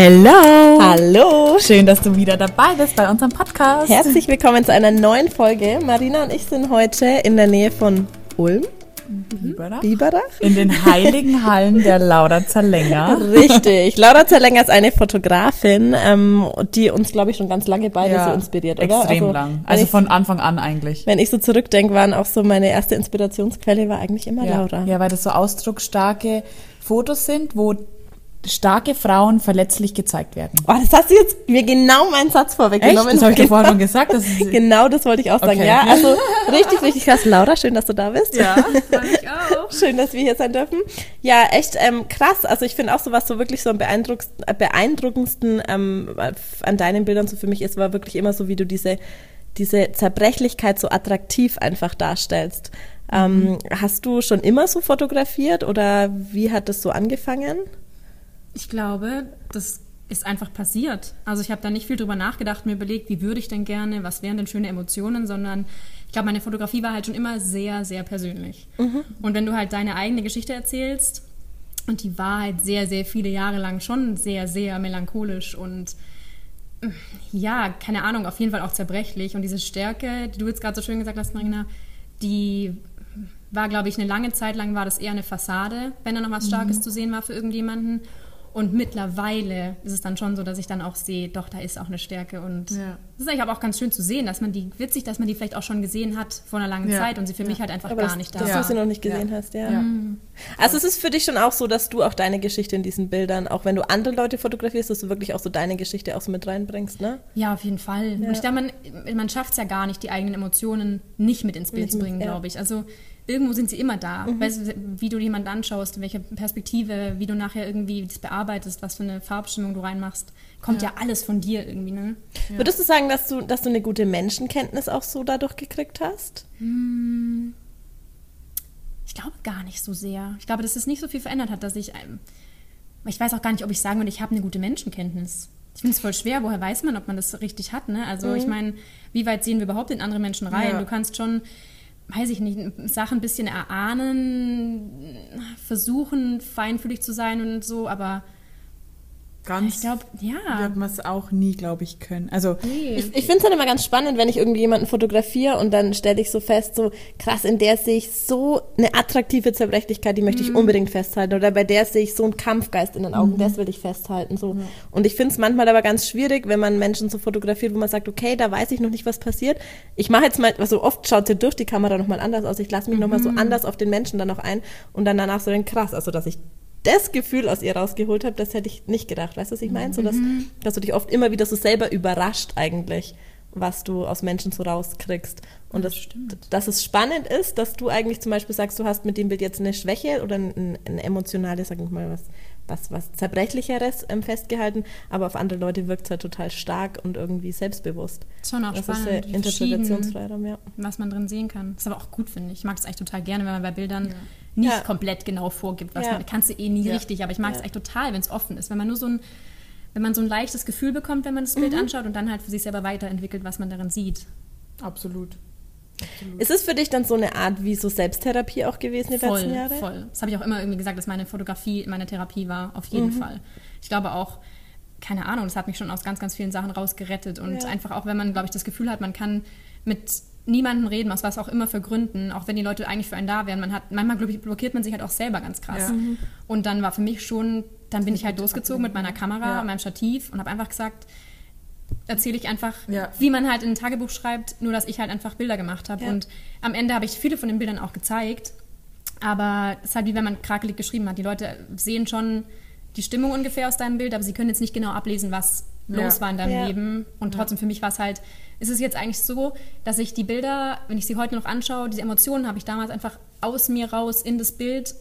Hello! Hallo! Schön, dass du wieder dabei bist bei unserem Podcast. Herzlich willkommen zu einer neuen Folge. Marina und ich sind heute in der Nähe von Ulm. Biberach? Biberach? In den heiligen Hallen der Laura Zerlänger. Richtig. Laura Zerlänger ist eine Fotografin, ähm, die uns, glaube ich, schon ganz lange beide Ja, so inspiriert, oder? Extrem also, lang. Also ich, von Anfang an eigentlich. wenn ich so zurückdenke, waren auch so meine erste Inspirationsquelle war eigentlich immer Ja. Laura. ja, weil das so ausdrucksstarke Fotos sind, wo starke Frauen verletzlich gezeigt werden. Oh, das hast du jetzt mir genau meinen Satz vorweggenommen. Echt? Das habe ich dir vorher schon gesagt. Das ist, Genau, das wollte ich auch sagen. Okay. Ja, also richtig, richtig krass. Laura, schön, dass du da bist. ja. ich auch. Schön, dass wir hier sein dürfen. Ja, echt ähm, krass. Also ich finde auch so, was so wirklich so am beeindruckendsten, äh, beeindruckendsten ähm, an deinen Bildern so für mich ist, war wirklich immer so, wie du diese, diese Zerbrechlichkeit so attraktiv einfach darstellst. Ähm, hast du schon immer so fotografiert oder wie hat das so angefangen? Ich glaube, das ist einfach passiert. Also ich habe da nicht viel drüber nachgedacht, mir überlegt, wie würde ich denn gerne, was wären denn schöne Emotionen, sondern ich glaube, meine Fotografie war halt schon immer sehr, sehr persönlich. Und wenn du halt deine eigene Geschichte erzählst, und die war halt sehr, sehr viele Jahre lang schon sehr, sehr melancholisch und äh, ja, keine Ahnung, auf jeden Fall auch zerbrechlich. Und diese Stärke, die du jetzt gerade so schön gesagt hast, Marina, die war, glaube ich, eine lange Zeit lang war das eher eine Fassade, wenn da noch was Starkes zu sehen war für irgendjemanden. Und mittlerweile ist es dann schon so, dass ich dann auch sehe, doch, da ist auch eine Stärke. Und Ja. das ist eigentlich aber auch ganz schön zu sehen, dass man die, witzig, dass man die vielleicht auch schon gesehen hat vor einer langen Ja. Zeit und sie für mich halt einfach Aber gar das, nicht da dass war. du sie noch nicht gesehen Ja. hast, ja. Ja. Also es ist für dich schon auch so, dass du auch deine Geschichte in diesen Bildern, auch wenn du andere Leute fotografierst, dass du wirklich auch so deine Geschichte auch so mit reinbringst, ne? Ja, auf jeden Fall. Und ich glaube, man, man schafft es ja gar nicht, die eigenen Emotionen nicht mit ins Bild Nicht zu bringen, ja. Mhm. glaube ich. Also irgendwo sind sie immer da. Weißt du, wie du jemanden anschaust, welche Perspektive, wie du nachher irgendwie das bearbeitest, was für eine Farbstimmung du reinmachst, kommt ja, alles von dir irgendwie, ne? Würdest du sagen, dass du, dass du eine gute Menschenkenntnis auch so dadurch gekriegt hast? Ich glaube gar nicht so sehr. Ich glaube, dass es nicht so viel verändert hat, dass ich. ähm, Ich weiß auch gar nicht, ob ich sagen würde, ich habe eine gute Menschenkenntnis. Ich finde es voll schwer. Woher weiß man, ob man das richtig hat? Ne? Also, ich meine, wie weit sehen wir überhaupt in andere Menschen rein? Ja. Du kannst schon, weiß ich nicht, Sachen ein bisschen erahnen, versuchen, feinfühlig zu sein und so, aber Ganz ich glaube, ja. wird man es auch nie, glaube ich, können. Also Ich, ich finde es dann immer ganz spannend, wenn ich irgendwie jemanden fotografiere und dann stelle ich so fest, so krass, in der sehe ich so eine attraktive Zerbrechlichkeit, die möchte ich unbedingt festhalten. Oder bei der sehe ich so einen Kampfgeist in den Augen, das will ich festhalten. So. Und ich finde es manchmal aber ganz schwierig, wenn man Menschen so fotografiert, wo man sagt, okay, da weiß ich noch nicht, was passiert. Ich mache jetzt mal, also oft schaut sie durch die Kamera nochmal anders aus. Ich lasse mich nochmal so anders auf den Menschen dann noch ein und dann danach so denken, krass, also dass ich das Gefühl aus ihr rausgeholt habe, das hätte ich nicht gedacht. Weißt du, was ich meine? So, dass, dass du dich oft immer wieder so selber überrascht eigentlich, was du aus Menschen so rauskriegst. Und das, dass es spannend ist, dass du eigentlich zum Beispiel sagst, du hast mit dem Bild jetzt eine Schwäche oder ein, ein emotionales, sag ich mal, was, was, was Zerbrechlicheres ähm, festgehalten, aber auf andere Leute wirkt es halt total stark und irgendwie selbstbewusst. Schon auch das spannend, ist wie der Interpretationsfreiraum, ja. was man drin sehen kann. Das ist aber auch gut, finde ich. Ich mag es eigentlich total gerne, wenn man bei Bildern nicht Ja. komplett genau vorgibt, was Ja. man kannst du eh nie Ja. richtig, aber ich mag es Ja. eigentlich total, wenn es offen ist, wenn man nur so ein wenn man so ein leichtes Gefühl bekommt, wenn man das Mhm. Bild anschaut und dann halt für sich selber weiterentwickelt, was man darin sieht. absolut. Ist es für dich dann so eine Art wie so Selbsttherapie auch gewesen die Voll, letzten Jahre? voll. Das habe ich auch immer irgendwie gesagt, dass meine Fotografie meine Therapie war, auf jeden Mhm. Fall. Ich glaube auch, keine Ahnung, das hat mich schon aus ganz, ganz vielen Sachen rausgerettet. Und Ja. einfach auch, wenn man, glaube ich, das Gefühl hat, man kann mit niemandem reden, aus was auch immer für Gründen, auch wenn die Leute eigentlich für einen da wären. Man hat, manchmal glaub ich, blockiert man sich halt auch selber ganz krass. Ja. Und dann war für mich schon, dann bin ich halt losgezogen mit meiner Kamera, Ja. meinem Stativ und habe einfach gesagt, erzähle ich einfach, Ja. wie man halt in ein Tagebuch schreibt, nur dass ich halt einfach Bilder gemacht habe. Ja. Und am Ende habe ich viele von den Bildern auch gezeigt. Aber es ist halt wie wenn man krakelig geschrieben hat. Die Leute sehen schon die Stimmung ungefähr aus deinem Bild, aber sie können jetzt nicht genau ablesen, was Ja. los war in deinem. Leben. Und trotzdem für mich war es halt, ist es jetzt eigentlich so, dass ich die Bilder, wenn ich sie heute noch anschaue, diese Emotionen habe ich damals einfach aus mir raus in das Bild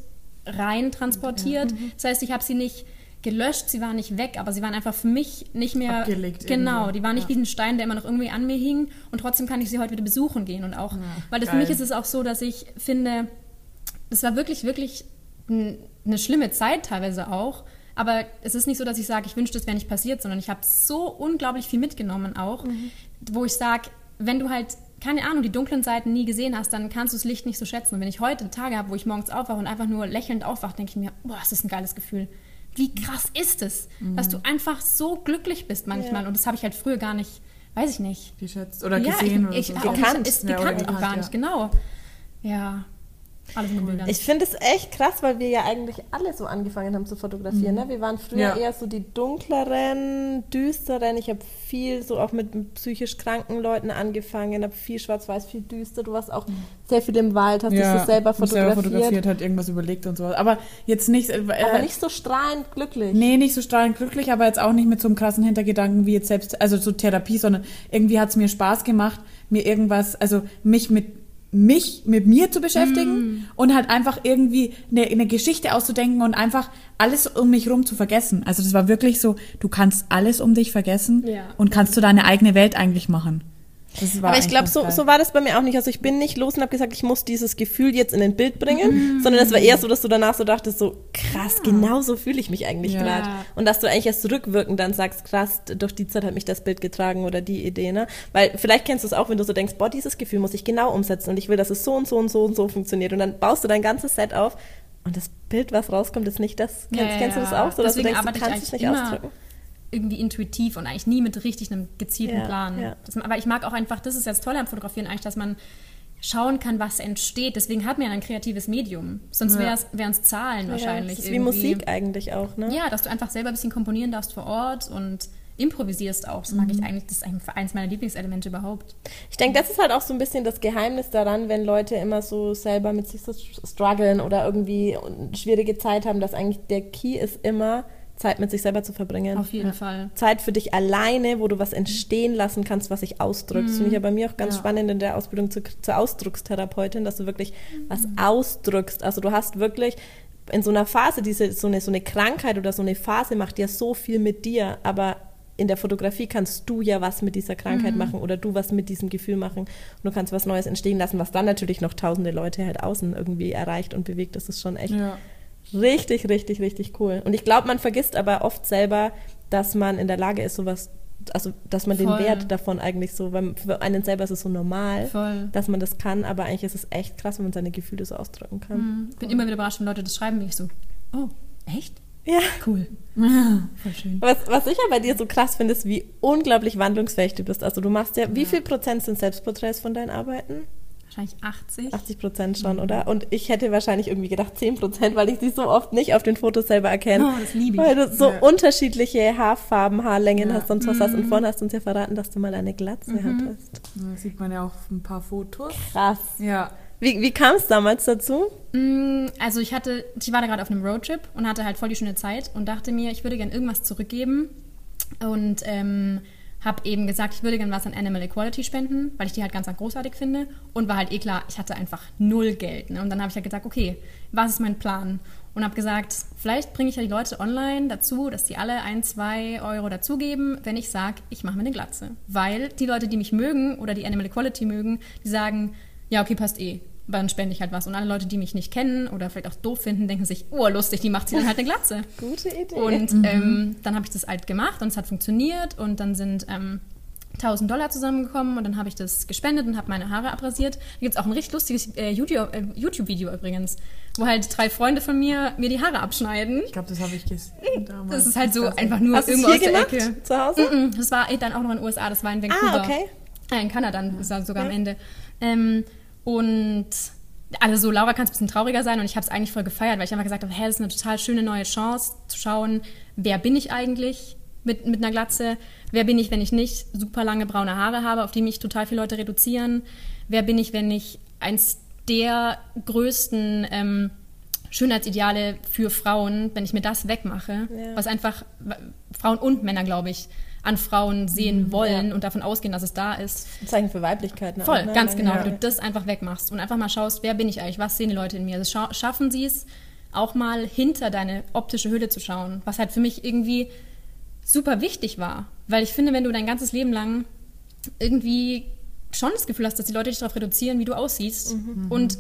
rein transportiert. Das heißt, ich habe sie nicht gelöscht, sie waren nicht weg, aber sie waren einfach für mich nicht mehr Abgelegt Genau, irgendwo. die waren nicht Ja. wie ein Stein, der immer noch irgendwie an mir hing und trotzdem kann ich sie heute wieder besuchen gehen und auch, weil das für mich ist es auch so, dass ich finde, das war wirklich, wirklich eine schlimme Zeit teilweise auch. Aber es ist nicht so, dass ich sage, ich wünschte, es wäre nicht passiert, sondern ich habe so unglaublich viel mitgenommen auch, wo ich sage, wenn du halt, keine Ahnung, die dunklen Seiten nie gesehen hast, dann kannst du das Licht nicht so schätzen. Und wenn ich heute Tage habe, wo ich morgens aufwache und einfach nur lächelnd aufwache, denke ich mir, boah, das ist ein geiles Gefühl. Wie krass ist es, dass du einfach so glücklich bist manchmal. Ja. Und das habe ich halt früher gar nicht, weiß ich nicht. Geschätzt oder ja, gesehen ich, ich, oder so. auch Gekannt. Ist Ja, gekannt auch gekannt, gar ja. nicht, genau. Ja, alles Bildern. Ich finde es echt krass, weil wir ja eigentlich alle so angefangen haben zu fotografieren. Ne? Wir waren früher Ja. eher so die dunkleren, düsteren. Ich habe viel so auch mit psychisch kranken Leuten angefangen, habe viel schwarz-weiß, viel düster. Du warst auch sehr viel im Wald, hast dich so selber fotografiert. fotografiert, hat irgendwas überlegt und so. Aber jetzt nicht. Äh, Aber nicht so strahlend glücklich. Nee, nicht so strahlend glücklich, aber jetzt auch nicht mit so einem krassen Hintergedanken wie jetzt selbst, also so Therapie, sondern irgendwie hat es mir Spaß gemacht, mir irgendwas, also mich mit mich mit mir zu beschäftigen und halt einfach irgendwie eine, eine Geschichte auszudenken und einfach alles um mich rum zu vergessen. Also das war wirklich so, du kannst alles um dich vergessen Ja. und kannst du deine eigene Welt eigentlich machen. Aber ich glaube, so, so war das bei mir auch nicht. Also ich bin nicht los und habe gesagt, ich muss dieses Gefühl jetzt in ein Bild bringen, sondern es war eher so, dass du danach so dachtest, so krass, genau so fühle ich mich eigentlich Ja. gerade. Und dass du eigentlich erst rückwirkend dann sagst, krass, durch die Zeit hat mich das Bild getragen oder die Idee, ne? Weil vielleicht kennst du es auch, wenn du so denkst, boah, dieses Gefühl muss ich genau umsetzen und ich will, dass es so und so und so und so funktioniert. Und dann baust du dein ganzes Set auf und das Bild, was rauskommt, ist nicht das. Ja, Kennst, ja, kennst du das ja. auch so, dass du denkst, du kannst es nicht immer ausdrücken? Irgendwie intuitiv und eigentlich nie mit richtig einem gezielten Ja, Plan. ja. Das, aber ich mag auch einfach, das ist jetzt toll am Fotografieren eigentlich, dass man schauen kann, was entsteht. Deswegen hat man ja ein kreatives Medium. Sonst Ja. wären es Zahlen wahrscheinlich. Ja, das ist wie irgendwie. Musik eigentlich auch, ne? Ja, dass du einfach selber ein bisschen komponieren darfst vor Ort und improvisierst auch. Das mag Mhm. ich eigentlich, das ist eigentlich eines meiner Lieblingselemente überhaupt. Ich denke, das ist halt auch so ein bisschen das Geheimnis daran, wenn Leute immer so selber mit sich so strugglen oder irgendwie eine schwierige Zeit haben, dass eigentlich der Key ist immer, Zeit mit sich selber zu verbringen. Auf jeden Fall. Zeit für dich alleine, wo du was entstehen lassen kannst, was sich ausdrückt. Das finde ich ja bei mir auch ganz Ja. spannend in der Ausbildung zu, zur Ausdruckstherapeutin, dass du wirklich was ausdrückst. Also du hast wirklich in so einer Phase, diese, so, eine, so eine Krankheit oder so eine Phase macht ja so viel mit dir, aber in der Fotografie kannst du ja was mit dieser Krankheit machen oder du was mit diesem Gefühl machen und du kannst was Neues entstehen lassen, was dann natürlich noch tausende Leute halt außen irgendwie erreicht und bewegt. Das ist schon echt Ja. Richtig, richtig, richtig cool. Und ich glaube, man vergisst aber oft selber, dass man in der Lage ist, sowas, also dass man den Voll. Wert davon eigentlich so, weil für einen selber ist es so normal, Voll. dass man das kann, aber eigentlich ist es echt krass, wenn man seine Gefühle so ausdrücken kann. Ich bin immer wieder überrascht, wenn Leute das schreiben, wie ich so, oh, echt? Ja. Cool. Voll schön. Was, was ich ja bei dir so krass finde, ist, wie unglaublich wandlungsfähig du bist. Also du machst ja, wie viel Prozent sind Selbstporträts von deinen Arbeiten? Wahrscheinlich 80. 80 Prozent schon, oder? Und ich hätte wahrscheinlich irgendwie gedacht 10 Prozent, weil ich sie so oft nicht auf den Fotos selber erkenne. Oh, das liebe ich. Weil du so Ja. unterschiedliche Haarfarben, Haarlängen Ja. hast und was hast. Und vorhin hast du uns ja verraten, dass du mal eine Glatze hattest. Da sieht man ja auch ein paar Fotos. Krass. Ja. Wie, wie kam es damals dazu? Mm, Also ich hatte, ich war da gerade auf einem Roadtrip und hatte halt voll die schöne Zeit und dachte mir, ich würde gerne irgendwas zurückgeben und ähm, habe eben gesagt, ich würde gerne was an Animal Equality spenden, weil ich die halt ganz, ganz großartig finde und war halt eh klar, ich hatte einfach null Geld. Ne? Und dann habe ich halt gesagt, okay, was ist mein Plan? Und habe gesagt, vielleicht bringe ich ja die Leute online dazu, dass die alle ein, zwei Euro dazugeben, wenn ich sage, ich mache mir eine Glatze. Weil die Leute, die mich mögen oder die Animal Equality mögen, die sagen, ja, okay, passt eh. Dann spende ich halt was. Und alle Leute, die mich nicht kennen oder vielleicht auch doof finden, denken sich, oh, lustig, die macht sie dann halt eine Glatze. Gute Idee. Und ähm, dann habe ich das halt gemacht und es hat funktioniert und dann sind ähm, 1000 Dollar zusammengekommen und dann habe ich das gespendet und habe meine Haare abrasiert. Da gibt es auch ein richtig lustiges äh, äh, YouTube-Video übrigens, wo halt drei Freunde von mir mir die Haare abschneiden. Ich glaube, das habe ich gesehen damals. Das ist halt so einfach nur hast irgendwo hier aus der gemacht? Ecke. Zu Hause? Mm, Das war dann auch noch in den USA, das war in Vancouver. Ah, okay. Äh, in Kanada sogar am Ende. Ähm, und also so, Laura kann es ein bisschen trauriger sein und ich habe es eigentlich voll gefeiert, weil ich einfach gesagt habe, hey, das ist eine total schöne neue Chance zu schauen, wer bin ich eigentlich mit, mit einer Glatze, wer bin ich, wenn ich nicht super lange braune Haare habe, auf die mich total viele Leute reduzieren, wer bin ich, wenn ich eins der größten ähm, Schönheitsideale für Frauen, wenn ich mir das wegmache, Ja. was einfach Frauen und Männer, glaube ich, an Frauen sehen wollen ja. und davon ausgehen, dass es da ist. Ein Zeichen für Weiblichkeit. Ne? Voll, Ne? ganz genau. Ja. Wenn du das einfach wegmachst und einfach mal schaust, wer bin ich eigentlich, was sehen die Leute in mir. Also scha schaffen sie es, auch mal hinter deine optische Hülle zu schauen, was halt für mich irgendwie super wichtig war. Weil ich finde, wenn du dein ganzes Leben lang irgendwie schon das Gefühl hast, dass die Leute dich darauf reduzieren, wie du aussiehst und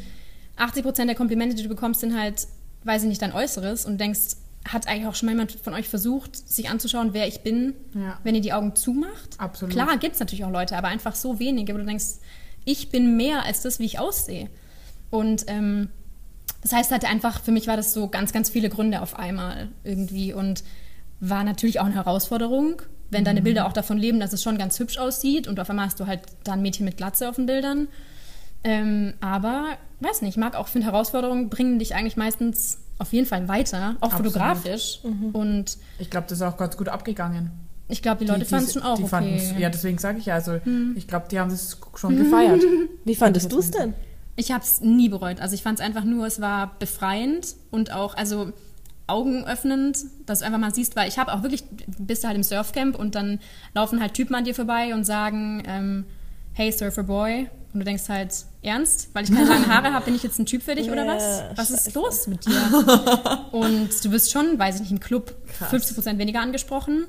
80 Prozent der Komplimente, die du bekommst, sind halt, weiß ich nicht, dein Äußeres und denkst, hat eigentlich auch schon mal jemand von euch versucht, sich anzuschauen, wer ich bin, Ja. wenn ihr die Augen zumacht? Absolut. Klar gibt es natürlich auch Leute, aber einfach so wenige, wo du denkst, ich bin mehr als das, wie ich aussehe. Und ähm, Das heißt halt einfach, für mich war das so ganz, ganz viele Gründe auf einmal irgendwie und war natürlich auch eine Herausforderung, wenn deine Bilder auch davon leben, dass es schon ganz hübsch aussieht und auf einmal hast du halt da ein Mädchen mit Glatze auf den Bildern. Ähm, aber, weiß nicht, ich mag auch, finde Herausforderungen bringen dich eigentlich meistens auf jeden Fall weiter, auch Absolut. fotografisch. Und Ich glaube, das ist auch ganz gut abgegangen. ich glaube, die Leute fanden es schon auch die okay. Ja, deswegen sage ich ja, also ich glaube, die haben das schon gefeiert. Wie fandest du es denn? Ich habe es nie bereut. Also ich fand es einfach nur, es war befreiend und auch, also augenöffnend, dass du einfach mal siehst, weil ich habe auch wirklich, bist du halt im Surfcamp und dann laufen halt Typen an dir vorbei und sagen, ähm, hey Surfer Boy. Und du denkst halt, ernst? Weil ich keine langen Haare habe, bin ich jetzt ein Typ für dich oder was? Was ist los mit dir? und du wirst schon, weiß ich nicht, im Club Krass. 50% weniger angesprochen.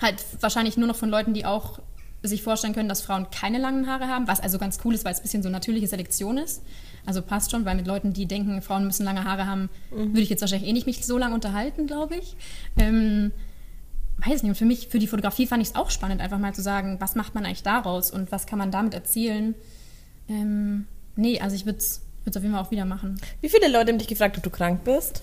Halt wahrscheinlich nur noch von Leuten, die auch sich vorstellen können, dass Frauen keine langen Haare haben, was also ganz cool ist, weil es ein bisschen so natürliche Selektion ist. Also passt schon, weil mit Leuten, die denken, Frauen müssen lange Haare haben, würde ich jetzt wahrscheinlich eh nicht mich so lange unterhalten, glaube ich. Ähm, weiß nicht, und für mich, für die Fotografie fand ich es auch spannend, einfach mal zu sagen, was macht man eigentlich daraus und was kann man damit erzielen. Ähm, nee, also ich würde es auf jeden Fall auch wieder machen. Wie viele Leute haben dich gefragt, ob du krank bist?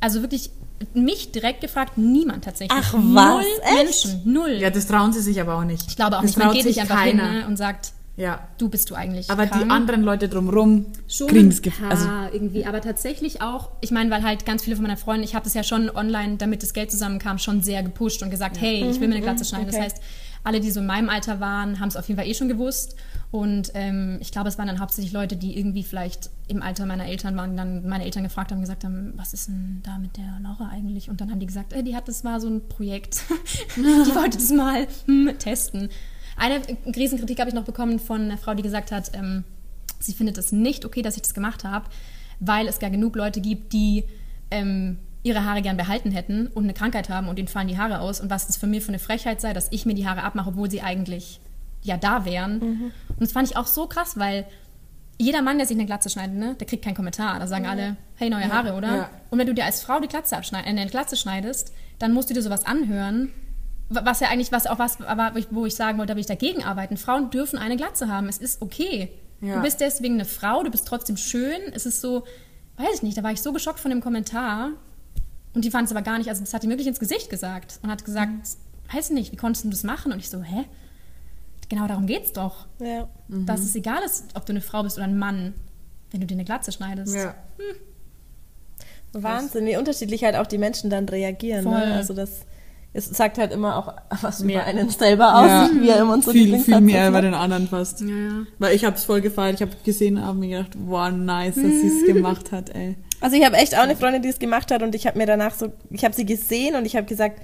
Also wirklich, mich direkt gefragt, niemand tatsächlich. Ach, Null was? Echt? Menschen, null. Ja, das trauen sie sich aber auch nicht. ich glaube auch das nicht, man traut geht sich nicht einfach keiner. hin ne, und sagt, Ja. du bist du eigentlich Aber krank. die anderen Leute drumherum kriegen es also irgendwie, aber tatsächlich auch, ich meine, weil halt ganz viele von meinen Freunden, ich habe das ja schon online, damit das Geld zusammenkam, schon sehr gepusht und gesagt, hey, ich will mir eine Glatze schneiden. okay. Das heißt, alle, die so in meinem Alter waren, haben es auf jeden Fall eh schon gewusst. Und ähm, ich glaube, es waren dann hauptsächlich Leute, die irgendwie vielleicht im Alter meiner Eltern waren, dann meine Eltern gefragt haben, gesagt haben, was ist denn da mit der Laura eigentlich? Und dann haben die gesagt, äh, die hat, das war so ein Projekt. die wollte das mal hm, testen. Eine Riesenkritik habe ich noch bekommen von einer Frau, die gesagt hat, ähm, sie findet es nicht okay, dass ich das gemacht habe, weil es gar genug Leute gibt, die ähm, ihre Haare gern behalten hätten und eine Krankheit haben und ihnen fallen die Haare aus und was das für mich für eine Frechheit sei, dass ich mir die Haare abmache, obwohl sie eigentlich ja da wären. Und das fand ich auch so krass, weil jeder Mann, der sich eine Glatze schneidet, ne, der kriegt keinen Kommentar. Da sagen alle, hey, neue Haare, oder? ja. Und wenn du dir als Frau die Glatze abschneid- äh, eine Glatze schneidest, dann musst du dir sowas anhören, wa- was ja eigentlich was auch was, aber wo ich- sagen wollte, da will ich dagegen arbeiten. Frauen dürfen eine Glatze haben. Es ist okay. Ja. Du bist deswegen eine Frau, du bist trotzdem schön. Es ist so, weiß ich nicht, da war ich so geschockt von dem Kommentar. Und die fand es aber gar nicht, also das hat die wirklich ins Gesicht gesagt und hat gesagt, weiß nicht, wie konntest du das machen? Und ich so, hä? Genau darum geht's doch. Ja. Dass es egal ist, ob du eine Frau bist oder ein Mann, wenn du dir eine Glatze schneidest. ja. Wahnsinn, wie unterschiedlich halt auch die Menschen dann reagieren. Voll. Ne? Also das es sagt halt immer auch was Mehr. über einen selber aus, Ja. wie er immer unsere viel, viel mehr ne? den anderen fast. Ja, ja. Weil ich habe es voll gefeiert. Ich habe gesehen, habe mir gedacht, wow, nice, dass sie es gemacht hat, ey. Also ich habe echt auch eine Freundin, die es gemacht hat und ich habe mir danach so, ich habe sie gesehen und ich habe gesagt,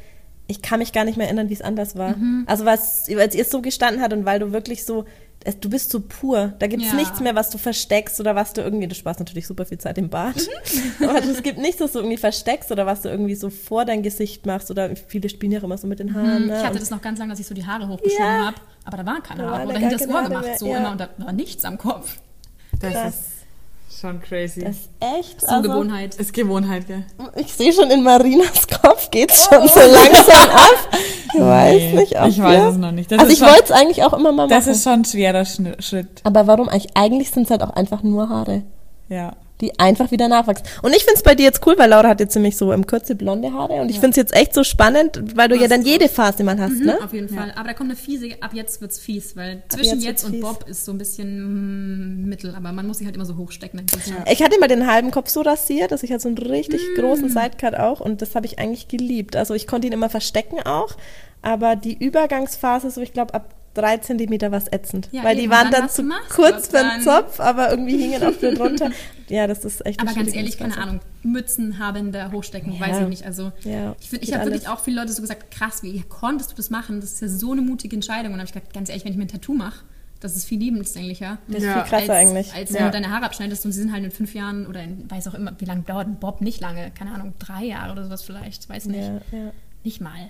ich kann mich gar nicht mehr erinnern, wie es anders war. Mhm. Also was, weil ihr so gestanden hat und weil du wirklich so, es- du bist so pur. Da gibt es Ja. nichts mehr, was du versteckst oder was du irgendwie, du sparst natürlich super viel Zeit im Bad, Mhm. aber es gibt nichts, was du irgendwie versteckst oder was du irgendwie so vor dein Gesicht machst oder viele spielen ja immer so mit den Haaren. Ne? Mhm. Ich hatte das noch ganz lange, dass ich so die Haare hochgeschoben Ja. habe, aber da waren keine Da Haare. Oder hinter das Ohr gemacht, mehr, so ja. immer und da war nichts am Kopf. Das Krass. ist schon crazy. das ist echt So also, Gewohnheit. ist Gewohnheit, gell? Ich sehe schon in Marinas Kopf geht's schon so langsam ab. Ich weiß Nee, nicht, ob ich weiß es noch nicht. Das also ist ich wollte es eigentlich auch immer mal machen. Das ist schon ein schwerer Schritt. Aber warum eigentlich? Eigentlich sind es halt auch einfach nur Haare, Ja. Die einfach wieder nachwachsen. Und ich finde es bei dir jetzt cool, weil Laura hat jetzt nämlich so im Kürze blonde Haare und ich finde es jetzt echt so spannend, weil du ja dann jede Phase mal hast, ne? Auf jeden Fall. Aber da kommt eine fiese, ab jetzt wird's fies, weil zwischen jetzt jetzt, und fies. Bob ist so ein bisschen mm, mittel, aber man muss sich halt immer so hochstecken. Ja. Ich hatte mal den halben Kopf so rasiert, dass ich hatte so einen richtig Mm. großen Sidecut auch und das habe ich eigentlich geliebt. Also ich konnte ihn immer verstecken auch, aber die Übergangsphase, so ich glaube ab drei Zentimeter war es ätzend. Ja, weil die eben. waren Und dann, dann zu kurz für den? Zopf, aber irgendwie hingen auch viel drunter. Ja, das ist echt Aber ganz ehrlich, keine. Ahnung, Mützen habender hochstecken, Ja. weiß ich nicht. Also Ja, ich, ich habe wirklich auch viele Leute so gesagt, krass, wie konntest du das machen? Das ist ja so eine mutige Entscheidung. Und dann habe ich gesagt, ganz ehrlich, wenn ich mir ein Tattoo mache, das ist viel lebenslänglicher. Das ist Ja. viel krasser als, eigentlich. Als Ja. wenn du deine Haare abschneidest und sie sind halt in fünf Jahren oder in, weiß auch immer, wie lange dauert ein Bob? Nicht lange, keine Ahnung, drei Jahre oder sowas vielleicht, weiß nicht. Ja, ja. Nicht mal.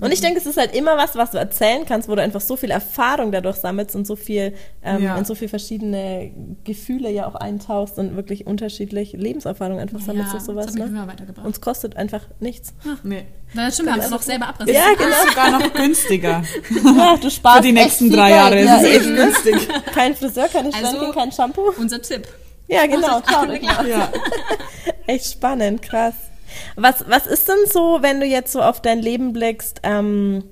Und ich denke, es ist halt immer was, was du erzählen kannst, wo du einfach so viel Erfahrung dadurch sammelst und so viel ähm, Ja. in so viel verschiedene Gefühle ja auch eintauchst und wirklich unterschiedlich Lebenserfahrung einfach sammelst Ja, und sowas. das hat mich Ne? immer weitergebracht. Und es kostet einfach nichts. Nee. Das stimmt, wir haben es noch selber abrasiert. Ja, genau. Das ist sogar noch günstiger. Ja, du sparst Für die nächsten drei. Jahre. Ja, Das ist echt eben. günstig. Kein Friseur, keine Also- Schranke, kein Shampoo. Unser Tipp. Ja, genau, ist traurig. eigentlich- Ja. Echt spannend, krass. Was, was ist denn so, wenn du jetzt so auf dein Leben blickst, ähm,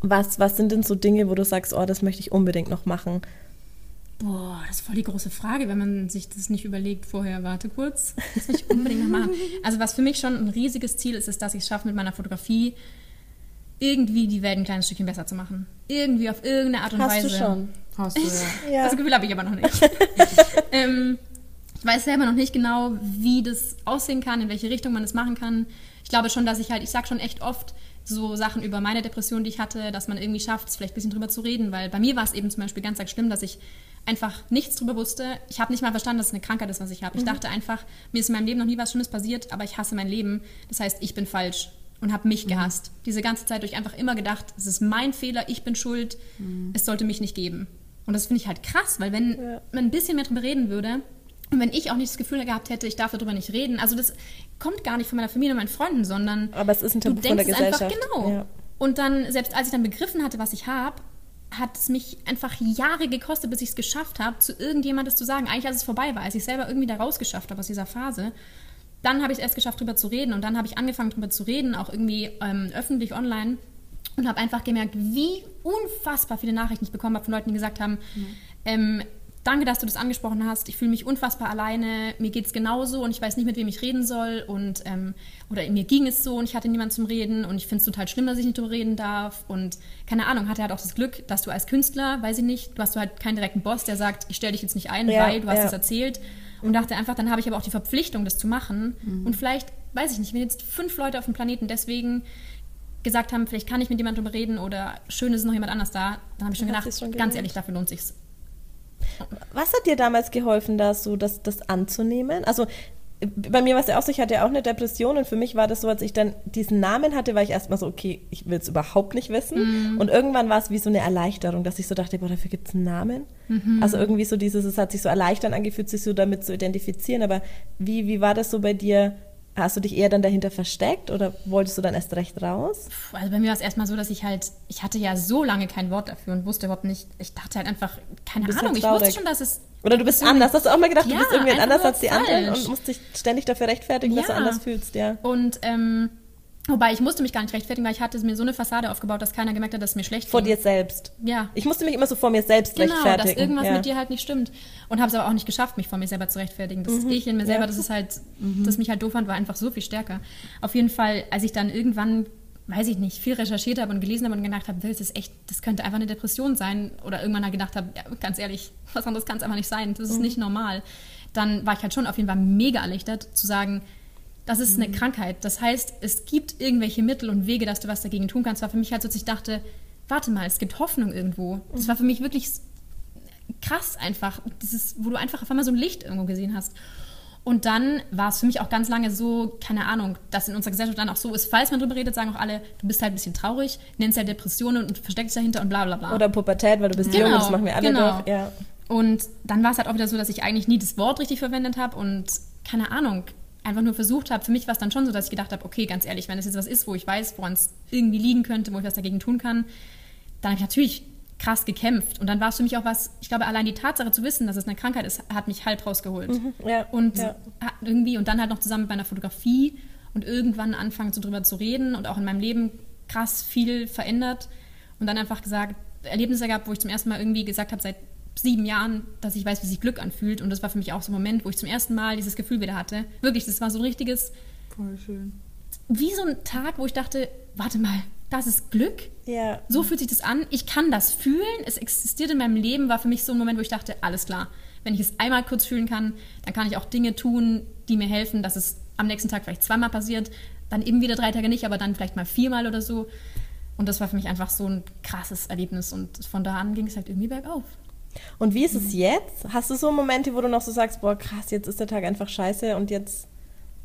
was, was sind denn so Dinge, wo du sagst, oh, das möchte ich unbedingt noch machen? Boah, das ist voll die große Frage, wenn man sich das nicht überlegt vorher. Warte kurz, das will ich unbedingt noch machen. Also was für mich schon ein riesiges Ziel ist, ist, dass ich es schaffe, mit meiner Fotografie irgendwie die Welt ein kleines Stückchen besser zu machen. Irgendwie auf irgendeine Art und Hast Weise. du schon? Hast du ja. Ja. Das Gefühl habe ich aber noch nicht. ähm, ich weiß selber noch nicht genau, wie das aussehen kann, in welche Richtung man das machen kann. Ich glaube schon, dass ich halt, ich sage schon echt oft so Sachen über meine Depression, die ich hatte, dass man irgendwie schafft, es vielleicht ein bisschen drüber zu reden, weil bei mir war es eben zum Beispiel ganz arg schlimm, dass ich einfach nichts drüber wusste. Ich habe nicht mal verstanden, dass es eine Krankheit ist, was ich habe. Ich dachte einfach, mir ist in meinem Leben noch nie was Schlimmes passiert, aber ich hasse mein Leben. Das heißt, ich bin falsch und habe mich gehasst. Diese ganze Zeit durch einfach immer gedacht, es ist mein Fehler, ich bin schuld, es sollte mich nicht geben. Und das finde ich halt krass, weil wenn Ja. man ein bisschen mehr drüber reden würde und wenn ich auch nicht das Gefühl gehabt hätte, ich darf darüber nicht reden, also das kommt gar nicht von meiner Familie und meinen Freunden, sondern Aber es ist ein du Tabu von der denkst es einfach Gesellschaft. genau. Ja. Und dann, selbst als ich dann begriffen hatte, was ich habe, hat es mich einfach Jahre gekostet, bis ich es geschafft habe, zu irgendjemandes zu sagen, eigentlich als es vorbei war, als ich selber irgendwie da rausgeschafft habe aus dieser Phase. Dann habe ich es erst geschafft, drüber zu reden und dann habe ich angefangen, drüber zu reden, auch irgendwie ähm, öffentlich online und habe einfach gemerkt, wie unfassbar viele Nachrichten ich bekommen habe von Leuten, die gesagt haben, ähm, danke, dass du das angesprochen hast, ich fühle mich unfassbar alleine, mir geht es genauso und ich weiß nicht, mit wem ich reden soll. Und ähm, oder mir ging es so und ich hatte niemanden zum Reden. Und ich finde es total schlimm, dass ich nicht drüber reden darf. Und keine Ahnung, hatte halt auch das Glück, dass du als Künstler, weiß ich nicht, du hast du halt keinen direkten Boss, der sagt, ich stelle dich jetzt nicht ein, Ja, weil du hast ja. es erzählt. Und dachte einfach, dann habe ich aber auch die Verpflichtung, das zu machen. Mhm. und vielleicht, weiß ich nicht, wenn jetzt fünf Leute auf dem Planeten deswegen gesagt haben, vielleicht kann ich mit jemandem drüber reden oder schön ist noch jemand anders da, dann habe ich schon gedacht, schon ganz ehrlich, dafür lohnt sich's. Was hat dir damals geholfen, das, so, das, das anzunehmen? Also bei mir war es ja auch so, ich hatte ja auch eine Depression und für mich war das so, als ich dann diesen Namen hatte, war ich erstmal so, okay, ich will es überhaupt nicht wissen. Und irgendwann war es wie so eine Erleichterung, dass ich so dachte, boah, dafür gibt es einen Namen. Also irgendwie so dieses, es hat sich so erleichternd angefühlt, sich so damit zu identifizieren. Aber wie, wie war das so bei dir? Hast du dich eher dann dahinter versteckt oder wolltest du dann erst recht raus? Also bei mir war es erstmal so, dass ich halt, ich hatte ja so lange kein Wort dafür und wusste überhaupt nicht, ich dachte halt einfach, keine Ahnung, halt ich wusste schon, dass es... Oder du bist anders. Hast du auch mal gedacht, Ja, du bist irgendwie anders als die anderen falsch. und musst dich ständig dafür rechtfertigen, dass du Ja. anders fühlst, ja. Und, ähm, wobei ich musste mich gar nicht rechtfertigen, weil ich hatte mir so eine Fassade aufgebaut, dass keiner gemerkt hat, dass es mir schlecht Vor ging. dir selbst. Ja. Ich musste mich immer so vor mir selbst Genau, rechtfertigen. dass irgendwas ja. mit dir halt nicht stimmt. Und habe es aber auch nicht geschafft, mich vor mir selber zu rechtfertigen. Das ich in mir selber, Ja. das ist halt, das mich halt doof fand, war einfach so viel stärker. Auf jeden Fall, als ich dann irgendwann, weiß ich nicht, viel recherchiert habe und gelesen habe und gedacht habe, das ist echt, das könnte einfach eine Depression sein. Oder irgendwann halt gedacht habe, ja, ganz ehrlich, was anderes kann es einfach nicht sein. Das ist Mhm. nicht normal. Dann war ich halt schon auf jeden Fall mega erleichtert zu sagen, das ist Mhm. eine Krankheit. Das heißt, es gibt irgendwelche Mittel und Wege, dass du was dagegen tun kannst. War für mich halt so, dass ich dachte, warte mal, es gibt Hoffnung irgendwo. Das war für mich wirklich krass einfach. Dieses, wo du einfach auf einmal so ein Licht irgendwo gesehen hast. Und dann war es für mich auch ganz lange so, keine Ahnung, dass in unserer Gesellschaft dann auch so ist, falls man drüber redet, sagen auch alle, du bist halt ein bisschen traurig, nennst halt Depressionen und versteckst dahinter und bla bla bla. Oder Pubertät, weil du bist Genau, jung, das machen wir alle genau. doch. Ja. Und dann war es halt auch wieder so, dass ich eigentlich nie das Wort richtig verwendet habe und keine Ahnung, einfach nur versucht habe. Für mich war es dann schon so, dass ich gedacht habe, okay, ganz ehrlich, wenn es jetzt was ist, wo ich weiß, woran es irgendwie liegen könnte, wo ich was dagegen tun kann, dann habe ich natürlich krass gekämpft. Und dann war es für mich auch was, ich glaube, allein die Tatsache zu wissen, dass es eine Krankheit ist, hat mich halb rausgeholt. Ja, Und ja. irgendwie, und dann halt noch zusammen mit meiner Fotografie und irgendwann anfangen, so drüber zu reden und auch in meinem Leben krass viel verändert. Und dann einfach gesagt, Erlebnisse gehabt, wo ich zum ersten Mal irgendwie gesagt habe, seit sieben Jahren, dass ich weiß, wie sich Glück anfühlt. Und das war für mich auch so ein Moment, wo ich zum ersten Mal dieses Gefühl wieder hatte. Wirklich, das war so ein richtiges, Voll schön. wie so ein Tag, wo ich dachte, warte mal, das ist Glück. ja. So fühlt sich das an. Ich kann das fühlen. Es existiert in meinem Leben. War für mich so ein Moment, wo ich dachte, alles klar. Wenn ich es einmal kurz fühlen kann, dann kann ich auch Dinge tun, die mir helfen, dass es am nächsten Tag vielleicht zweimal passiert. Dann eben wieder drei Tage nicht, aber dann vielleicht mal viermal oder so. Und das war für mich einfach so ein krasses Erlebnis. Und von da an ging es halt irgendwie bergauf. Und wie ist Mhm. es jetzt? Hast du so Momente, wo du noch so sagst, boah, krass, jetzt ist der Tag einfach scheiße und jetzt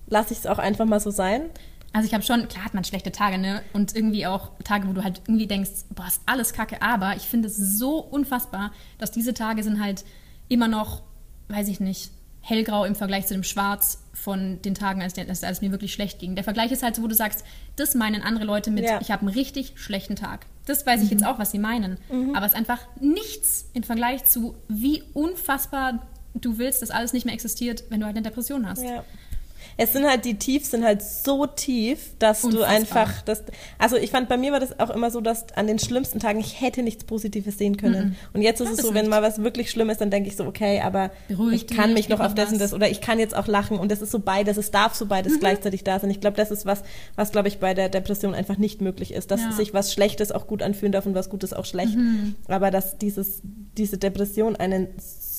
lasse ich es auch einfach mal so sein? Also ich habe schon, klar hat man schlechte Tage, ne? Und irgendwie auch Tage, wo du halt irgendwie denkst, boah, ist alles kacke. Aber ich finde es so unfassbar, dass diese Tage sind halt immer noch, weiß ich nicht, hellgrau im Vergleich zu dem Schwarz von den Tagen, als, der, als es mir wirklich schlecht ging. Der Vergleich ist halt so, wo du sagst, das meinen andere Leute mit, Ja. ich habe einen richtig schlechten Tag. Das weiß ich jetzt auch, was sie meinen. Aber es ist einfach nichts im Vergleich zu, wie unfassbar du willst, dass alles nicht mehr existiert, wenn du halt eine Depression hast. Ja. Es sind halt, die Tiefs sind halt so tief, dass Unfassbar. du einfach, das, also ich fand, bei mir war das auch immer so, dass an den schlimmsten Tagen ich hätte nichts Positives sehen können. Und jetzt ist es so, ist wenn mal was wirklich schlimm ist, dann denke ich so, okay, aber Beruhig ich kann mich noch auf das und das, oder ich kann jetzt auch lachen und das ist so beides, es darf so beides gleichzeitig da sein. Ich glaube, das ist was, was glaube ich bei der Depression einfach nicht möglich ist, dass Ja. sich was Schlechtes auch gut anfühlen darf und was Gutes auch schlecht. Aber dass dieses, diese Depression einen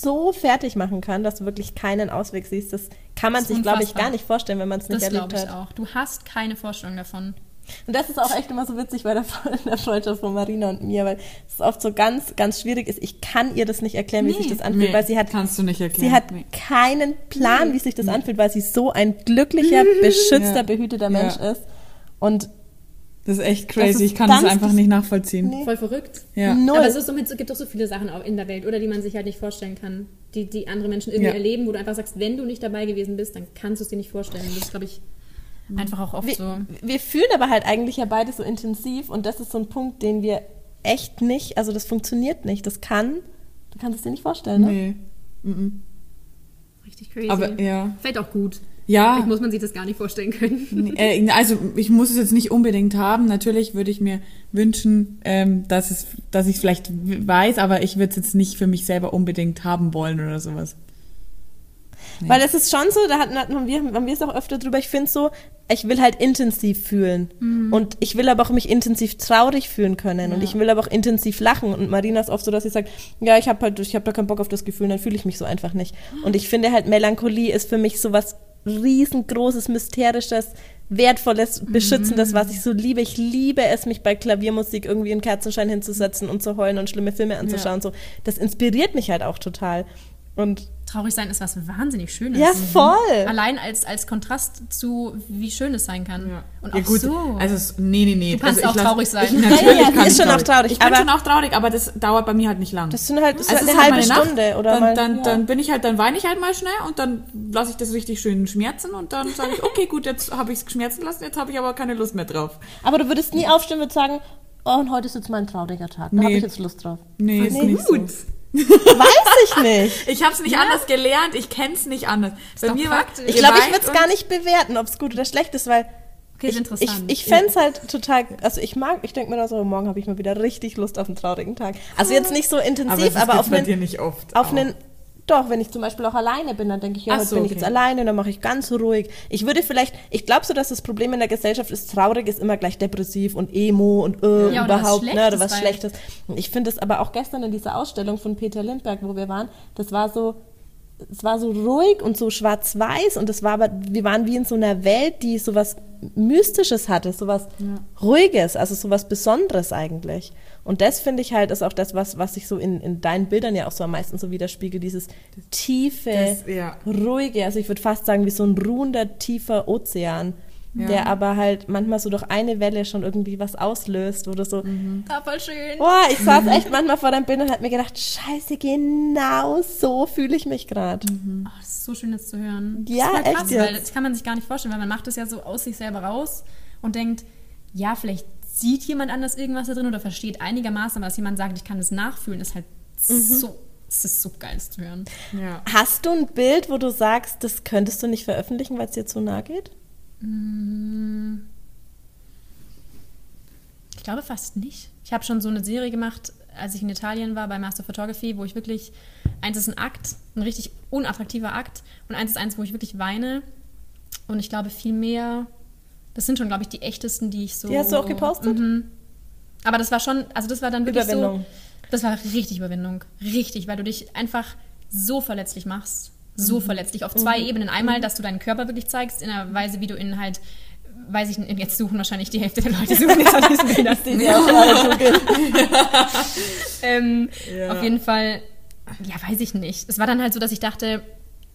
so fertig machen kann, dass du wirklich keinen Ausweg siehst, das kann man Das sich, glaube ich, gar nicht vorstellen, wenn man es nicht Das erlebt glaube ich hat. auch. Du hast keine Vorstellung davon. Und das ist auch echt immer so witzig bei der, der Freundschaft von Marina und mir, weil es oft so ganz, ganz schwierig ist. Ich kann ihr das nicht erklären, wie Nee, sich das anfühlt, nee, weil sie hat, kannst du nicht erklären. sie hat Nee. keinen Plan, wie sich das anfühlt, weil sie so ein glücklicher, beschützter, Ja. behüteter Mensch Ja. ist. Und Das ist echt crazy. ist ich kann das einfach nicht nachvollziehen. Nee. Voll verrückt. Ja. null. Aber es ist so, es gibt doch so viele Sachen auch in der Welt, oder die man sich halt nicht vorstellen kann, die, die andere Menschen irgendwie Ja. erleben, wo du einfach sagst, wenn du nicht dabei gewesen bist, dann kannst du es dir nicht vorstellen. Das ist, glaube ich, Einfach auch oft wir, so. wir fühlen aber halt eigentlich ja beide so intensiv und das ist so ein Punkt, den wir echt nicht, also das funktioniert nicht. Das kann, du kannst es dir nicht vorstellen, ne? Nee. Mhm. richtig crazy. Aber ja. Vielleicht auch gut. Ja. Vielleicht muss man sich das gar nicht vorstellen können. Äh, also ich muss es jetzt nicht unbedingt haben. Natürlich würde ich mir wünschen, ähm, dass es, dass ich es vielleicht weiß, aber ich würde es jetzt nicht für mich selber unbedingt haben wollen oder sowas. Nee. Weil es ist schon so, da hatten, hatten wir, haben wir es auch öfter drüber, ich finde so, ich will halt intensiv fühlen. Mhm. Und ich will aber auch mich intensiv traurig fühlen können. Und ich will aber auch intensiv lachen. Und Marina ist oft so, dass sie sagt, ja, ich habe halt, ich habe da keinen Bock auf das Gefühl, dann fühle ich mich so einfach nicht. Und ich finde halt, Melancholie ist für mich so was riesengroßes, mysterisches, wertvolles, beschützendes, was ich so liebe. Ich liebe es, mich bei Klaviermusik irgendwie in Kerzenschein hinzusetzen und zu heulen und schlimme Filme anzuschauen. So, das inspiriert mich halt auch total. Und Traurig sein ist was wahnsinnig Schönes. ja, voll. Allein als, als Kontrast zu, wie schön es sein kann. Und ja auch gut, so. also nee, nee, nee. Du kannst also auch lass- traurig sein. Ich, Ja, natürlich ja, ja, kann ist ich schon auch traurig, Ich bin schon auch traurig, aber das dauert bei mir halt nicht lang. Das sind halt das Also eine halt halbe Nacht, Stunde oder dann, mal. dann, ja. dann bin ich halt, dann weine ich halt mal schnell und dann lasse ich das richtig schön schmerzen und dann sage ich, okay, gut, jetzt habe ich es geschmerzen lassen, jetzt habe ich aber keine Lust mehr drauf. Aber du würdest nie aufstehen und sagen, oh, und heute ist jetzt mal ein trauriger Tag. Da Nee. habe ich jetzt Lust drauf. Nee, ist Nee, nicht gut. so. Weiß ich nicht. Ich habe es nicht anders gelernt, ich kenne es nicht anders. Bei doch mir war. Ich glaube, ich würde es gar nicht bewerten, ob es gut oder schlecht ist, weil Okay, ist ich, ich, ich fände es halt total, also ich mag, ich denke mir da so, morgen habe ich mal wieder richtig Lust auf einen traurigen Tag. Also jetzt nicht so aber intensiv, aber, gibt's auf bei dir einen, nicht oft. auf einen, doch, wenn ich zum Beispiel auch alleine bin, dann denke ich, ja, Ach heute so, bin ich okay. jetzt alleine, dann mache ich ganz ruhig. Ich würde vielleicht, ich glaube so, dass das Problem in der Gesellschaft ist, traurig ist immer gleich depressiv und emo und äh, Ja, oder überhaupt, ne, oder was weil- Schlechtes. Ich finde es aber auch gestern in dieser Ausstellung von Peter Lindbergh, wo wir waren, das war so, es war so ruhig und so schwarz-weiß und es war aber, wir waren wie in so einer Welt, die sowas Mystisches hatte, sowas Ruhiges, also sowas Besonderes eigentlich. Und das finde ich halt, ist auch das, was, was sich so in, in deinen Bildern ja auch so am meisten so widerspiegelt, dieses tiefe, Das- ja. ruhige, also ich würde fast sagen, wie so ein ruhender, tiefer Ozean, Ja. der aber halt manchmal so durch eine Welle schon irgendwie was auslöst, wo du so, Ah, voll schön. Boah, ich saß echt manchmal vor deinem Bild und hab mir gedacht, scheiße, genau so fühle ich mich gerade. Oh, das ist so schön, das zu hören. Ja, das ist krass, echt jetzt. weil das kann man sich gar nicht vorstellen, weil man macht es ja so aus sich selber raus und denkt, ja, vielleicht sieht jemand anders irgendwas da drin oder versteht einigermaßen, aber dass jemand sagt, ich kann das nachfühlen, ist halt Mhm. so, es ist so geil, das zu hören. Ja. Hast du ein Bild, wo du sagst, das könntest du nicht veröffentlichen, weil es dir zu nahe geht? Ich glaube fast nicht. Ich habe schon so eine Serie gemacht, als ich in Italien war bei Master Photography, wo ich wirklich, eins ist ein Akt, ein richtig unattraktiver Akt und eins ist eins, wo ich wirklich weine und ich glaube viel mehr, das sind schon, glaube ich, die echtesten, die ich so... Die hast du auch gepostet? Mhm. Aber das war schon, also das war dann wirklich Überwindung. so, das war richtig Überwindung, richtig, weil du dich einfach so verletzlich machst, so verletzlich auf zwei Ebenen. Einmal, dass du deinen Körper wirklich zeigst, in einer Weise, wie du ihn halt, weiß ich nicht, jetzt suchen wahrscheinlich die Hälfte der Leute suchen jetzt an diesen Bildern. Die googeln. ähm, Ja. Auf jeden Fall, ja, weiß ich nicht. Es war dann halt so, dass ich dachte,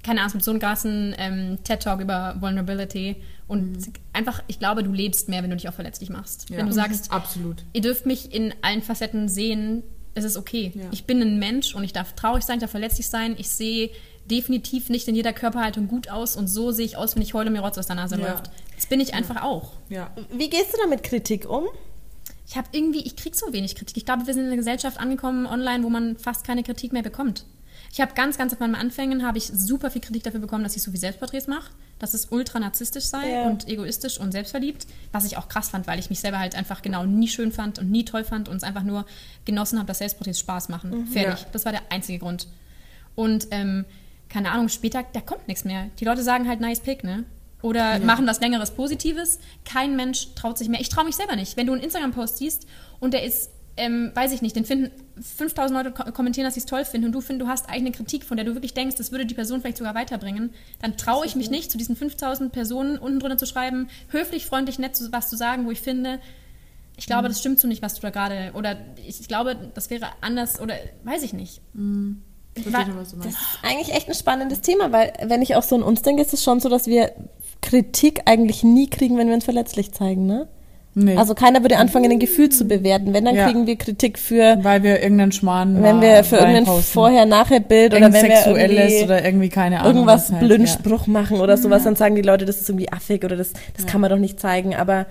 keine Ahnung, gibt so einen krassen ähm, TED-Talk über Vulnerability und einfach, ich glaube, du lebst mehr, wenn du dich auch verletzlich machst. Ja. Wenn du sagst, Absolut. ihr dürft mich in allen Facetten sehen, es ist okay. Ja. Ich bin ein Mensch und ich darf traurig sein, ich darf verletzlich sein. Ich sehe definitiv nicht in jeder Körperhaltung gut aus und so sehe ich aus, wenn ich heule mir Rotz aus der Nase Ja. läuft. Das bin ich einfach auch. Ja. Wie gehst du da mit Kritik um? Ich habe irgendwie, ich krieg so wenig Kritik. Ich glaube, wir sind in einer Gesellschaft angekommen online, wo man fast keine Kritik mehr bekommt. Ich habe ganz, ganz auf meinen Anfängen habe ich super viel Kritik dafür bekommen, dass ich so viel Selbstporträts mache, dass es ultra narzisstisch sei Ja. und egoistisch und selbstverliebt, was ich auch krass fand, weil ich mich selber halt einfach genau nie schön fand und nie toll fand und es einfach nur genossen habe, dass Selbstporträts Spaß machen. Fertig. Ja. Das war der einzige Grund. Und ähm, keine Ahnung, später, da kommt nichts mehr. Die Leute sagen halt nice pick, ne? Oder machen was längeres Positives. Kein Mensch traut sich mehr. Ich traue mich selber nicht. Wenn du einen Instagram-Post siehst und der ist, ähm, weiß ich nicht, den finden 5000 Leute ko kommentieren, dass sie es toll finden und du findest, du hast eigene Kritik, von der du wirklich denkst, das würde die Person vielleicht sogar weiterbringen, dann traue ich mich nicht, zu diesen 5000 Personen unten drunter zu schreiben, höflich, freundlich, nett zu, was zu sagen, wo ich finde, ich glaube, das stimmt so nicht, was du da gerade, oder ich, ich glaube, das wäre anders, oder weiß ich nicht. Verstehe du Das ist eigentlich echt ein spannendes Thema, weil wenn ich auch so an uns denke, ist es schon so, dass wir Kritik eigentlich nie kriegen, wenn wir uns verletzlich zeigen, ne? Nee. Also keiner würde anfangen, ein Gefühl zu bewerten. Wenn, dann Ja. kriegen wir Kritik für, weil wir irgendeinen Schmarrn wenn wir für irgendein. Vorher-Nachher-Bild oder wenn wir Sexuelles irgendwie oder irgendwie keine Ahnung. irgendwas was halt, blöden ja. Machen oder sowas, dann sagen die Leute, das ist irgendwie affig oder das, das kann man doch nicht zeigen. Aber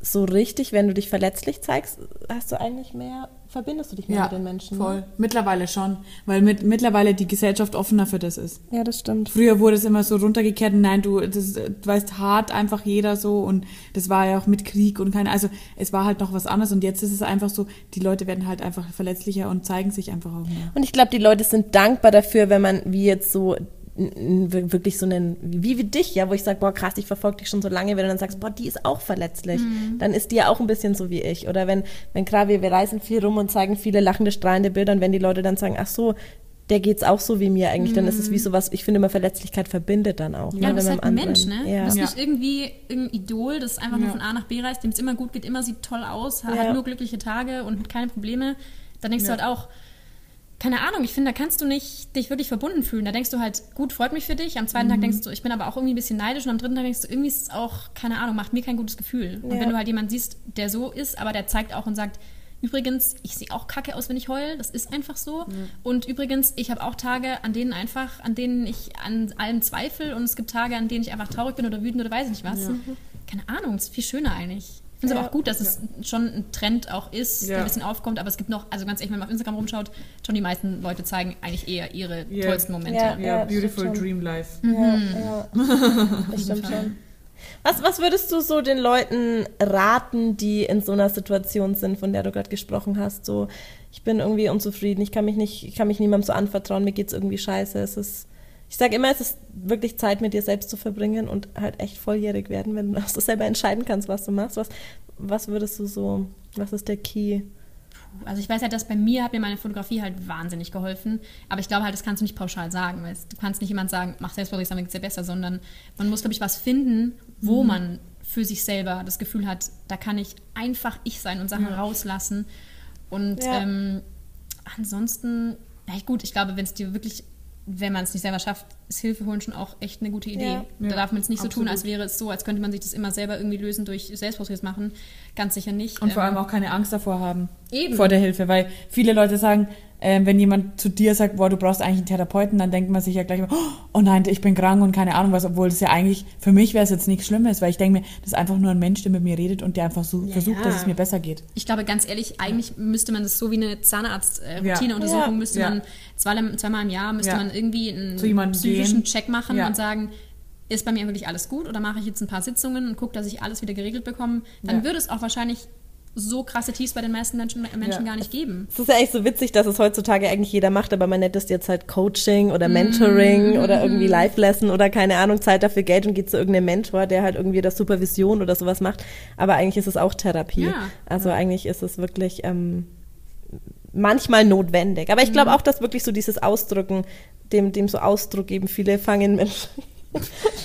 so richtig, wenn du dich verletzlich zeigst, hast du eigentlich mehr, verbindest du dich mehr Ja, mit den Menschen. voll. Ne? Mittlerweile schon, weil mit, mittlerweile die Gesellschaft offener für das ist. Ja, das stimmt. Früher wurde es immer so runtergekehrt, nein, du, das, du weißt, hart einfach jeder so und das war ja auch mit Krieg und keine, also es war halt noch was anderes und jetzt ist es einfach so, die Leute werden halt einfach verletzlicher und zeigen sich einfach auch mehr. Und ich glaube, die Leute sind dankbar dafür, wenn man wie jetzt so wirklich so einen, wie, wie dich, ja, wo ich sage, boah, krass, ich verfolge dich schon so lange, wenn du dann sagst, boah, die ist auch verletzlich, dann ist die ja auch ein bisschen so wie ich. Oder wenn, wenn gerade wir, wir reisen viel rum und zeigen viele lachende, strahlende Bilder und wenn die Leute dann sagen, ach so, der geht's auch so wie mir eigentlich, dann ist es wie so was, ich finde immer Verletzlichkeit verbindet dann auch. Ja, ne, du bist wenn halt ein Mensch, ne? Ja. Du bist Ja. nicht irgendwie irgendein Idol, das einfach nur Ja. von A nach B reist, dem es immer gut geht, immer sieht toll aus, Ja. hat nur glückliche Tage und keine Probleme. Dann denkst Ja. du halt auch, keine Ahnung, ich finde, da kannst du nicht dich wirklich verbunden fühlen. Da denkst du halt, gut, freut mich für dich. Am zweiten Mhm. Tag denkst du, ich bin aber auch irgendwie ein bisschen neidisch. Und am dritten Tag denkst du, irgendwie ist es auch, keine Ahnung, macht mir kein gutes Gefühl. Und Ja. wenn du halt jemanden siehst, der so ist, aber der zeigt auch und sagt, übrigens, ich sehe auch kacke aus, wenn ich heul. Das ist einfach so. Und übrigens, ich habe auch Tage, an denen einfach, an denen ich an allem zweifle. Und es gibt Tage, an denen ich einfach traurig bin oder wütend oder weiß ich nicht was. Keine Ahnung, das ist viel schöner eigentlich. Ich finde es Ja. aber auch gut, dass es schon ein Trend auch ist, der Ja. ein bisschen aufkommt. Aber es gibt noch, also ganz ehrlich, wenn man auf Instagram rumschaut, schon die meisten Leute zeigen eigentlich eher ihre Ja. tollsten Momente. Ja. Ja, beautiful dream life. Ja, ja. Das stimmt schon. Was, was würdest du so den Leuten raten, die in so einer Situation sind, von der du gerade gesprochen hast? So, ich bin irgendwie unzufrieden, ich kann mich nicht, ich kann mich niemandem so anvertrauen, mir geht's irgendwie scheiße. Es ist, ich sage immer, es ist wirklich Zeit, mit dir selbst zu verbringen und halt echt volljährig werden, wenn du auch so selber entscheiden kannst, was du machst. Was, was würdest du so, was ist der Key? Also ich weiß halt, dass bei mir hat mir meine Fotografie halt wahnsinnig geholfen. Aber ich glaube halt, das kannst du nicht pauschal sagen. Weil es- du kannst nicht jemand sagen, mach Selbstporträts, dann geht's dir besser, sondern man muss, glaube ich, was finden, wo man für sich selber das Gefühl hat, da kann ich einfach ich sein und Sachen rauslassen. Und Ja. ähm, ansonsten, ja gut, ich glaube, wenn es dir wirklich, wenn man es nicht selber schafft, ist Hilfe holen schon auch echt eine gute Idee. Ja. Da Ja, darf man es nicht so tun, absolut. als wäre es so, als könnte man sich das immer selber irgendwie lösen durch Selbstporträts machen. Ganz sicher nicht. Und vor Ähm, allem auch keine Angst davor haben. Eben. Vor der Hilfe, weil viele Leute sagen, ähm, wenn jemand zu dir sagt, boah, du brauchst eigentlich einen Therapeuten, dann denkt man sich ja gleich immer, oh nein, ich bin krank und keine Ahnung was, obwohl es ja eigentlich, für mich wäre es jetzt nichts Schlimmes, weil ich denke mir, das ist einfach nur ein Mensch, der mit mir redet und der einfach so versucht, dass es mir besser geht. Ich glaube, ganz ehrlich, eigentlich müsste man das so wie eine Zahnarzt-Routineuntersuchung, Ja. müsste Ja. man zweimal, zweimal im Jahr, müsste Ja. man irgendwie einen Zu jemandem psychischen gehen. Check machen Ja. und sagen, ist bei mir wirklich alles gut oder mache ich jetzt ein paar Sitzungen und gucke, dass ich alles wieder geregelt bekomme, dann Ja. würde es auch wahrscheinlich so krasse Tiefs bei den meisten Menschen, Menschen Ja. gar nicht geben. Es ist ja echt so witzig, dass es heutzutage eigentlich jeder macht, aber man nennt es jetzt halt Coaching oder Mentoring oder irgendwie Live-Lesson oder keine Ahnung, Zeit dafür Geld und geht zu irgendeinem Mentor, der halt irgendwie das Supervision oder sowas macht. Aber eigentlich ist es auch Therapie. Ja. Also eigentlich ist es wirklich ähm, manchmal notwendig. Aber ich glaube auch, dass wirklich so dieses Ausdrücken, dem, dem so Ausdruck geben, viele fangen Menschen.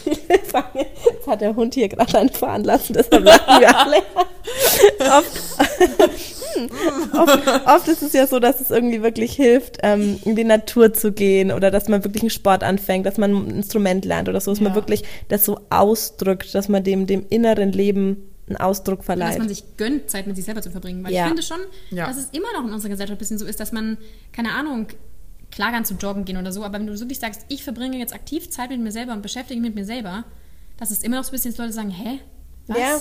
Viele fangen, jetzt hat der Hund hier gerade einen fahren lassen, deshalb lachen wir alle. Oft, oft, oft ist es ja so, dass es irgendwie wirklich hilft, ähm, in die Natur zu gehen oder dass man wirklich einen Sport anfängt, dass man ein Instrument lernt oder so, dass man Ja. wirklich das so ausdrückt, dass man dem, dem inneren Leben einen Ausdruck Und verleiht. dass man sich gönnt, Zeit mit sich selber zu verbringen. Weil Ja. ich finde schon, Ja. dass es immer noch in unserer Gesellschaft ein bisschen so ist, dass man, keine Ahnung, klar kann zu joggen gehen oder so, aber wenn du wirklich sagst, ich verbringe jetzt aktiv Zeit mit mir selber und beschäftige mich mit mir selber, dass es immer noch so ein bisschen, dass Leute sagen, hä? Was? Ja,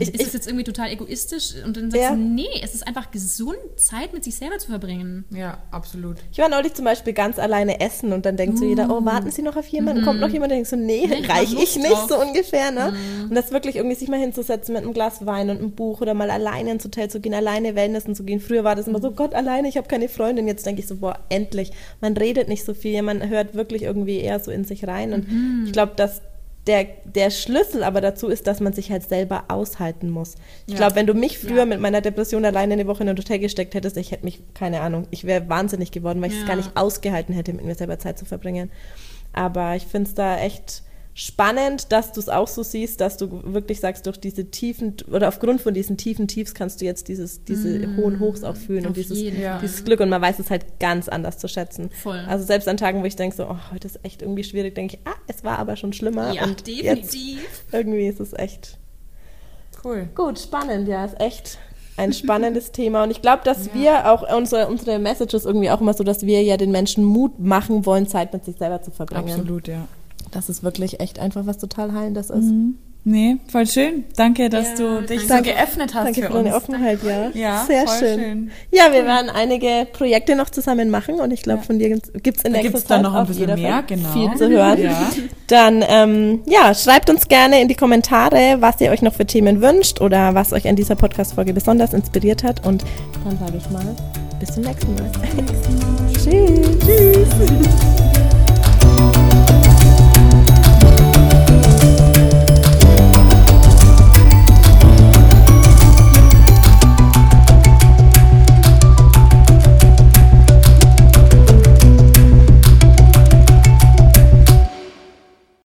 ich, ist ich, es jetzt irgendwie total egoistisch? Und dann sagst Ja. du, nee, es ist einfach gesund, Zeit mit sich selber zu verbringen. Ja, absolut. ich war neulich zum Beispiel ganz alleine essen und dann denkt so jeder, oh, warten Sie noch auf jemanden? Kommt noch jemand? Und denkst so, nee, Nee, ich reich ich nicht, drauf. so ungefähr, ne? Und das wirklich irgendwie sich mal hinzusetzen mit einem Glas Wein und einem Buch oder mal alleine ins Hotel zu gehen, alleine Wellnessen zu gehen. Früher war das immer so, Gott, alleine, ich habe keine Freundin. Jetzt denke ich so, boah, endlich. Man redet nicht so viel, man hört wirklich irgendwie eher so in sich rein. Und ich glaube, dass der, der Schlüssel aber dazu ist, dass man sich halt selber aushalten muss. Ich Ja. glaube, wenn du mich früher mit meiner Depression alleine eine Woche in ein Hotel gesteckt hättest, ich hätte mich, keine Ahnung, ich wäre wahnsinnig geworden, weil ich es Ja. gar nicht ausgehalten hätte, mit mir selber Zeit zu verbringen. Aber ich finde es da echt spannend, dass du es auch so siehst, dass du wirklich sagst, durch diese tiefen oder aufgrund von diesen tiefen Tiefs kannst du jetzt dieses, diese hohen Hochs auch fühlen und dieses, jeden dieses Glück und man weiß es halt ganz anders zu schätzen. Voll. Also selbst an Tagen, wo ich denke so, oh, heute ist echt irgendwie schwierig, denke ich, ah, es war aber schon schlimmer Ja, und jetzt definitiv. irgendwie ist es echt Cool. Gut, spannend, ja, ist echt ein spannendes Thema. Und ich glaube, dass wir auch unsere, unsere Messages irgendwie auch immer so, dass wir ja den Menschen Mut machen wollen, Zeit mit sich selber zu verbringen. Absolut, ja. Das ist wirklich echt einfach was total Heilendes ist. Nee, voll schön. Danke, dass Ja, du dich so danke. geöffnet hast Danke für für deine uns. Offenheit, ja. Ja, sehr voll schön. schön. Ja, wir werden einige Projekte noch zusammen machen und ich glaube, von dir gibt es in Da gibt's dann Zeit noch ein auf bisschen jeden mehr, Fall genau. viel zu hören. Ja. Dann ähm, ja, schreibt uns gerne in die Kommentare, was ihr euch noch für Themen wünscht oder was euch an dieser Podcast-Folge besonders inspiriert hat. Und dann sage ich mal, bis zum nächsten Mal. Tschüss. Tschüss.